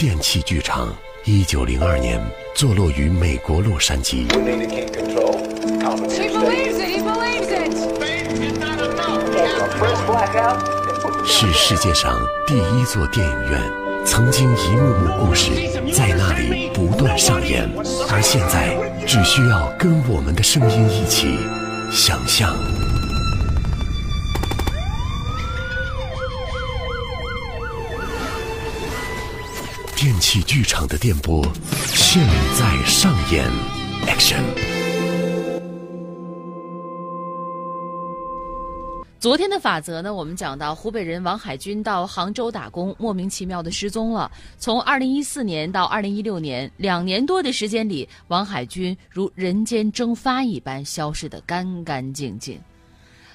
电器剧场，一九零二年坐落于美国洛杉矶.是世界上第一座电影院。曾经一幕幕故事在那里不断上演，而现在只需要跟我们的声音一起想象。电器剧场的电波现在上演，Action！昨天的法则呢，我们讲到湖北人王海军到杭州打工，莫名其妙的失踪了。从二零一四年到二零一六年，两年多的时间里，王海军如人间蒸发一般消失得干干净净。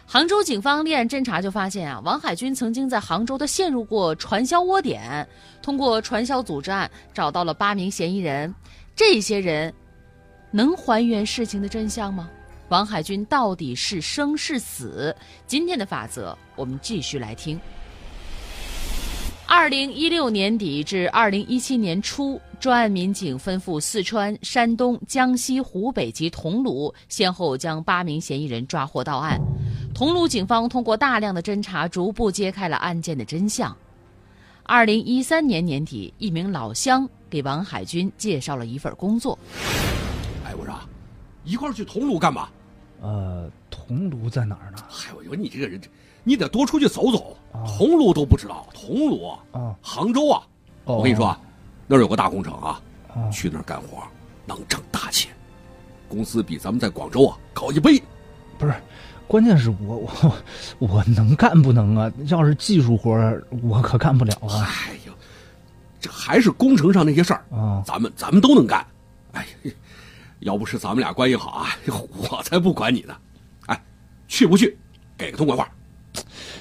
杭州警方立案侦查就发现啊，王海军曾经在杭州的陷入过传销窝点，通过传销组织案找到了八名嫌疑人。这些人能还原事情的真相吗？王海军到底是生是死？今天的法则，我们继续来听。二零一六年底至二零一七年初，专案民警奔赴四川、山东、江西、湖北及桐庐，先后将八名嫌疑人抓获到案。桐庐警方通过大量的侦查，逐步揭开了案件的真相。二零一三年年底，一名老乡给王海军介绍了一份工作。哎，我说，一块儿去桐庐干嘛？呃，桐庐在哪儿呢？嗨，我说你这个人，你得多出去走走。啊桐庐都不知道，桐庐杭州啊，哦我跟你说啊，那儿有个大工程啊，啊去那儿干活能挣大钱，工资比咱们在广州啊高一倍。不是，关键是我我我能干不能啊？要是技术活儿，我可干不了啊！哎呦，这还是工程上那些事儿，啊，咱们咱们都能干。哎呀，要不是咱们俩关系好啊，我才不管你呢。哎，去不去？给个痛快话。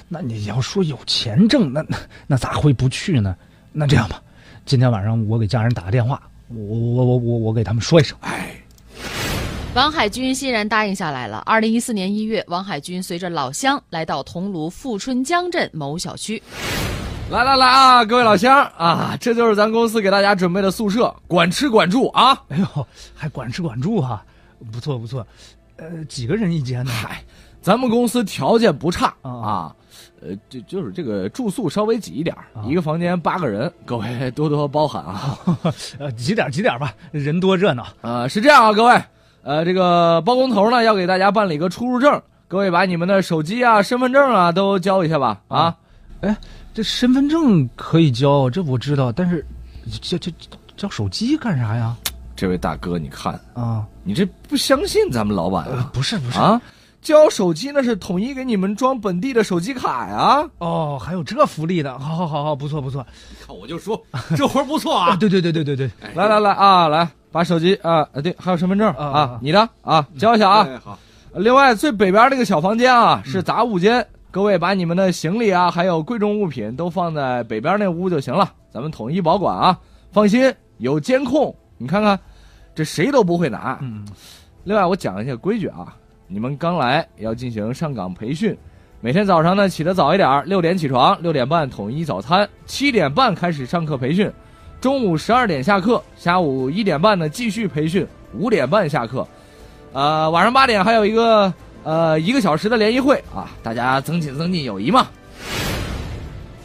那你要说有钱挣，那那那咋会不去呢？那这样吧，今天晚上我给家人打个电话，我我我我我给他们说一声。哎，王海军欣然答应下来了。二零一四年一月，王海军随着老乡来到桐庐富春江镇某小区。来来来啊，各位老乡啊，这就是咱公司给大家准备的宿舍，管吃管住啊。哎呦，还管吃管住哈、不错不错。呃，几个人一间呢？嗨，咱们公司条件不差啊啊，呃，就就是这个住宿稍微挤一点，啊一个房间八个人，各位 多多包涵啊。呃，挤点挤点吧，人多热闹。呃，是这样啊，各位，呃，这个包工头呢要给大家办理一个出入证，各位把你们的手机啊、身份证啊都交一下吧啊。哎，这身份证可以交，这我知道，但是交交交交手机干啥呀？这位大哥，你看啊，你这不相信咱们老板呃啊？不是不是啊，交手机那是统一给你们装本地的手机卡呀。哦，还有这福利的，好好好好，不错不错。看我就说 这活儿不错啊，啊。对对对对对对，来来来啊，来把手机啊，呃对，还有身份证啊你的啊，交一下啊。哎好，另外最北边那个小房间啊是杂物间，各位把你们的行李啊还有贵重物品都放在北边那屋就行了，咱们统一保管啊，放心，有监控，你看看，这谁都不会拿。嗯，另外我讲一下规矩啊，你们刚来要进行上岗培训，每天早上呢起得早一点儿，六点起床，六点半统一早餐，七点半开始上课培训，中午十二点下课，下午一点半呢继续培训，五点半下课，呃，晚上八点还有一个呃一个小时的联谊会啊，大家增进增进友谊嘛。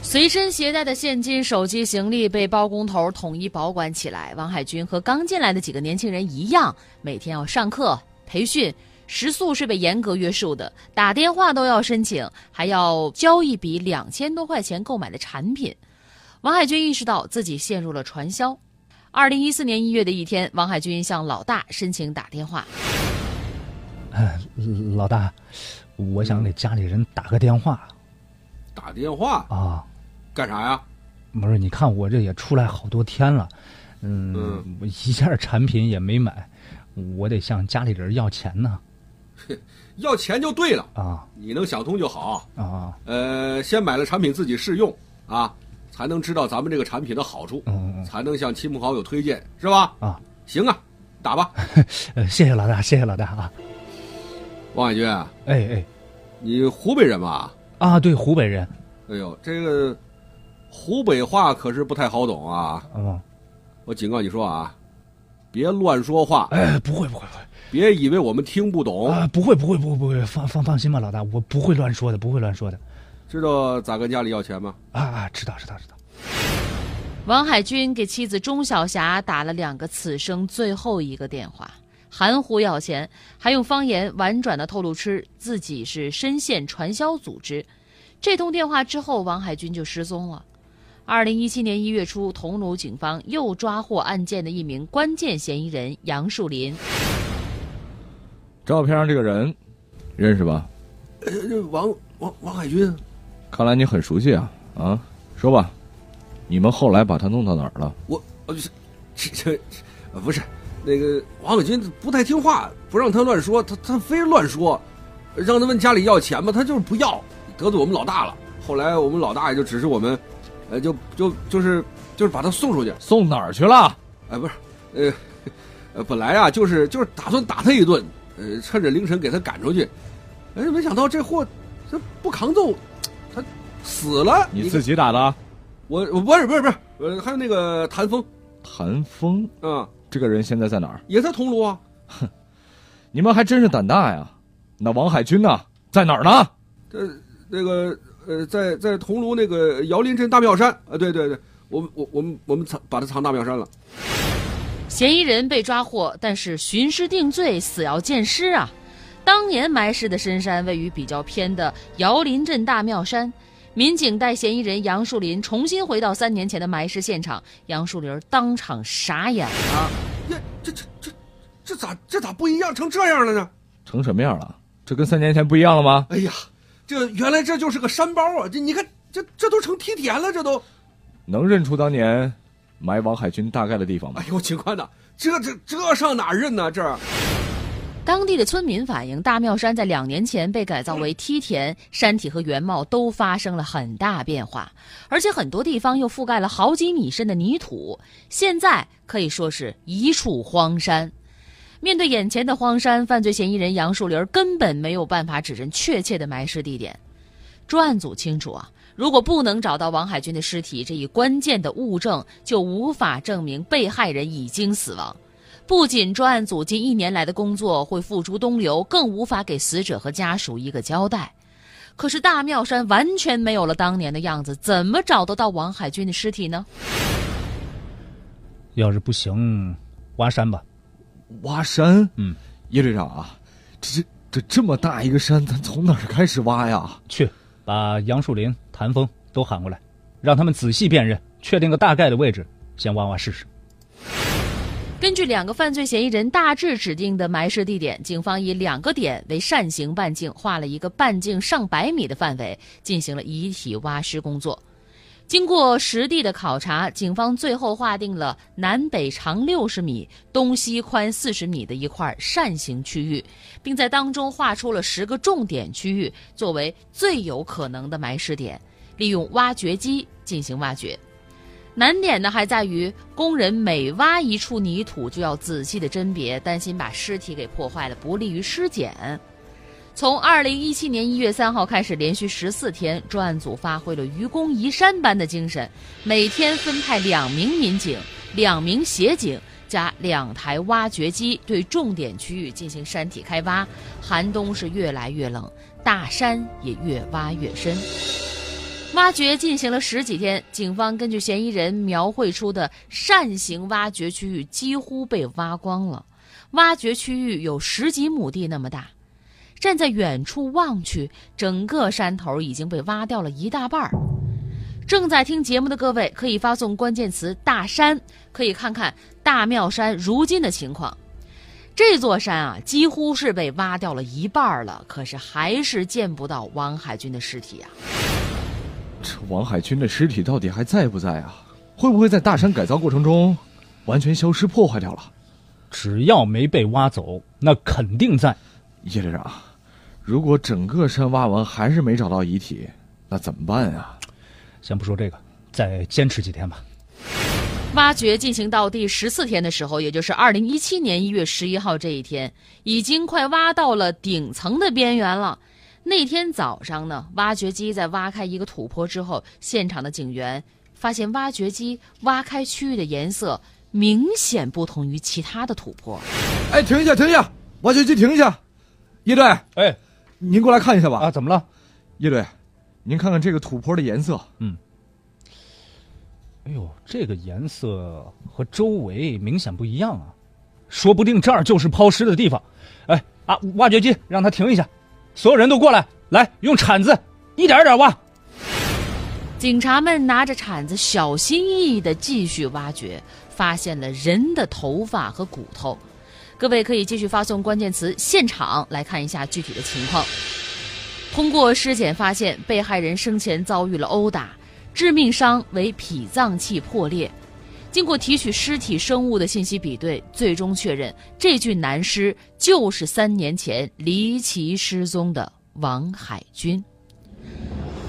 随身携带的现金、手机、行李被包工头统一保管起来。王海军和刚进来的几个年轻人一样，每天要上课、培训，食宿是被严格约束的，打电话都要申请，还要交一笔两千多块钱购买的产品。王海军意识到自己陷入了传销。二零一四年一月的一天，王海军向老大申请打电话。哎，老大，我想给家里人打个电话打电话啊。干啥呀？不是，你看我这也出来好多天了，嗯，嗯我一件产品也没买，我得向家里人要钱呢。要钱就对了，啊你能想通就好。啊，呃，先买了产品自己试用啊，才能知道咱们这个产品的好处，嗯嗯才能向亲朋好友推荐，是吧？啊，行啊，打吧。呃，谢谢老大，谢谢老大啊。王海军，哎哎你湖北人吧？啊，对，湖北人，哎呦，这个湖北话可是不太好懂啊。嗯我警告你说啊，别乱说话，哎，不会不会不会，别以为我们听不懂。啊，不会不会不会不会，放放放心吧，老大，我不会乱说的，不会乱说的。知道咋跟家里要钱吗？啊啊，知道知道知道。王海军给妻子钟晓霞打了两个此生最后一个电话，含糊要钱，还用方言婉转的透露出自己是深陷传销组织。这通电话之后，王海军就失踪了。二零一七年一月初，桐庐警方又抓获案件的一名关键嫌疑人杨树林。照片上这个人，认识吧？呃，这王王王海军，看来你很熟悉啊啊！说吧，你们后来把他弄到哪儿了？我呃这这这呃不是那个王海军不太听话，不让他乱说，他他非乱说，让他问家里要钱吧，他就是不要，得罪我们老大了。后来我们老大也就指示我们，呃，就就就是就是把他送出去。送哪儿去了？哎，不是，呃，呃，本来啊，就是就是打算打他一顿，呃，趁着凌晨给他赶出去，哎，没想到这货这不扛揍，他死了。你自己打的？我我不是不是不是，呃，还有那个谭峰，谭峰，啊、这个人现在在哪儿？也在桐庐啊。哼你们还真是胆大呀！那王海军呢？在哪儿呢？这那个呃，在在桐庐那个姚林镇大庙山啊，对对对，我们我我们我们藏把它藏大庙山了。嫌疑人被抓获，但是寻尸定罪，死要见尸啊！当年埋尸的深山位于比较偏的姚林镇大庙山。民警带嫌疑人杨树林重新回到三年前的埋尸现场，杨树林当场傻眼了。呀，这这这这咋这咋不一样成这样了呢？成什么样了？这跟三年前不一样了吗？哎呀，这原来这就是个山包啊！这你看，这这都成梯田了，这都。能认出当年埋王海军大概的地方吗哎？呦，秦宽呐，这这这上哪认呢？这当地的村民反映，大庙山在两年前被改造为梯田，山体和原貌都发生了很大变化，而且很多地方又覆盖了好几米深的泥土，现在可以说是一处荒山。面对眼前的荒山，犯罪嫌疑人杨树林根本没有办法指认确切的埋尸地点。专案组清楚啊，如果不能找到王海军的尸体这一关键的物证，就无法证明被害人已经死亡。不仅专案组近一年来的工作会付诸东流，更无法给死者和家属一个交代。可是大庙山完全没有了当年的样子，怎么找得到王海军的尸体呢？要是不行，挖山吧。挖山？嗯，叶队长啊，这这这这么大一个山，咱从哪儿开始挖呀？去，把杨树林、谭峰都喊过来，让他们仔细辨认，确定个大概的位置，先挖挖试试。根据两个犯罪嫌疑人大致指定的埋尸地点，警方以两个点为扇形半径，画了一个半径上百米的范围，进行了遗体挖尸工作。经过实地的考察，警方最后划定了南北长六十米、东西宽四十米的一块扇形区域，并在当中画出了十个重点区域，作为最有可能的埋尸点，利用挖掘机进行挖掘。难点呢还在于，工人每挖一处泥土就要仔细的甄别，担心把尸体给破坏了，不利于尸检。从二零一七年一月三号开始，连续十四天，专案组发挥了愚公移山般的精神，每天分派两名民警、两名协警加两台挖掘机，对重点区域进行山体开挖。寒冬是越来越冷，大山也越挖越深。挖掘进行了十几天，警方根据嫌疑人描绘出的扇形挖掘区域几乎被挖光了。挖掘区域有十几亩地那么大，站在远处望去，整个山头已经被挖掉了一大半儿。正在听节目的各位可以发送关键词“大山”，可以看看大庙山如今的情况。这座山啊，几乎是被挖掉了一半儿了，可是还是见不到王海军的尸体啊。这王海军的尸体到底还在不在啊？会不会在大山改造过程中完全消失、破坏掉了？只要没被挖走，那肯定在。叶队长，如果整个山挖完还是没找到遗体，那怎么办啊？先不说这个，再坚持几天吧。挖掘进行到第十四天的时候，也就是二零一七年一月十一号这一天，已经快挖到了顶层的边缘了。那天早上呢，挖掘机在挖开一个土坡之后，现场的警员发现挖掘机挖开区域的颜色明显不同于其他的土坡。哎，停一下，停一下，挖掘机停一下，叶队，哎您过来看一下吧。啊，怎么了？叶队，您看看这个土坡的颜色，嗯哎呦，这个颜色和周围明显不一样啊，说不定这儿就是抛尸的地方。哎啊，挖掘机让它停一下，所有人都过来，来用铲子一点一点挖。警察们拿着铲子，小心翼翼的继续挖掘，发现了人的头发和骨头。各位可以继续发送关键词“现场”来看一下具体的情况。通过尸检发现，被害人生前遭遇了殴打，致命伤为脾脏器破裂。经过提取尸体生物的信息比对，最终确认这具男尸就是三年前离奇失踪的王海军。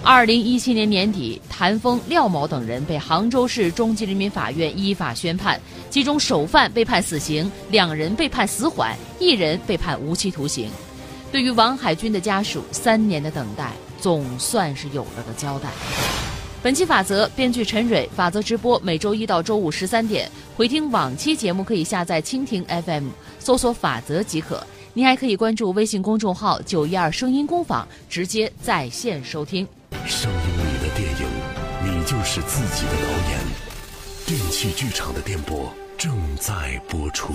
二零一七年年底，谭峰、廖某等人被杭州市中级人民法院依法宣判，其中首犯被判死刑，两人被判死缓，一人被判无期徒刑。对于王海军的家属，三年的等待总算是有了个交代。本期法则编剧陈蕊，法则直播每周一到周五十三点，回听往期节目可以下载蜻蜓 FM，搜索“法则”即可。您还可以关注微信公众号“九一二声音工坊”，直接在线收听。声音里的电影，你就是自己的导演。电器剧场的电波正在播出。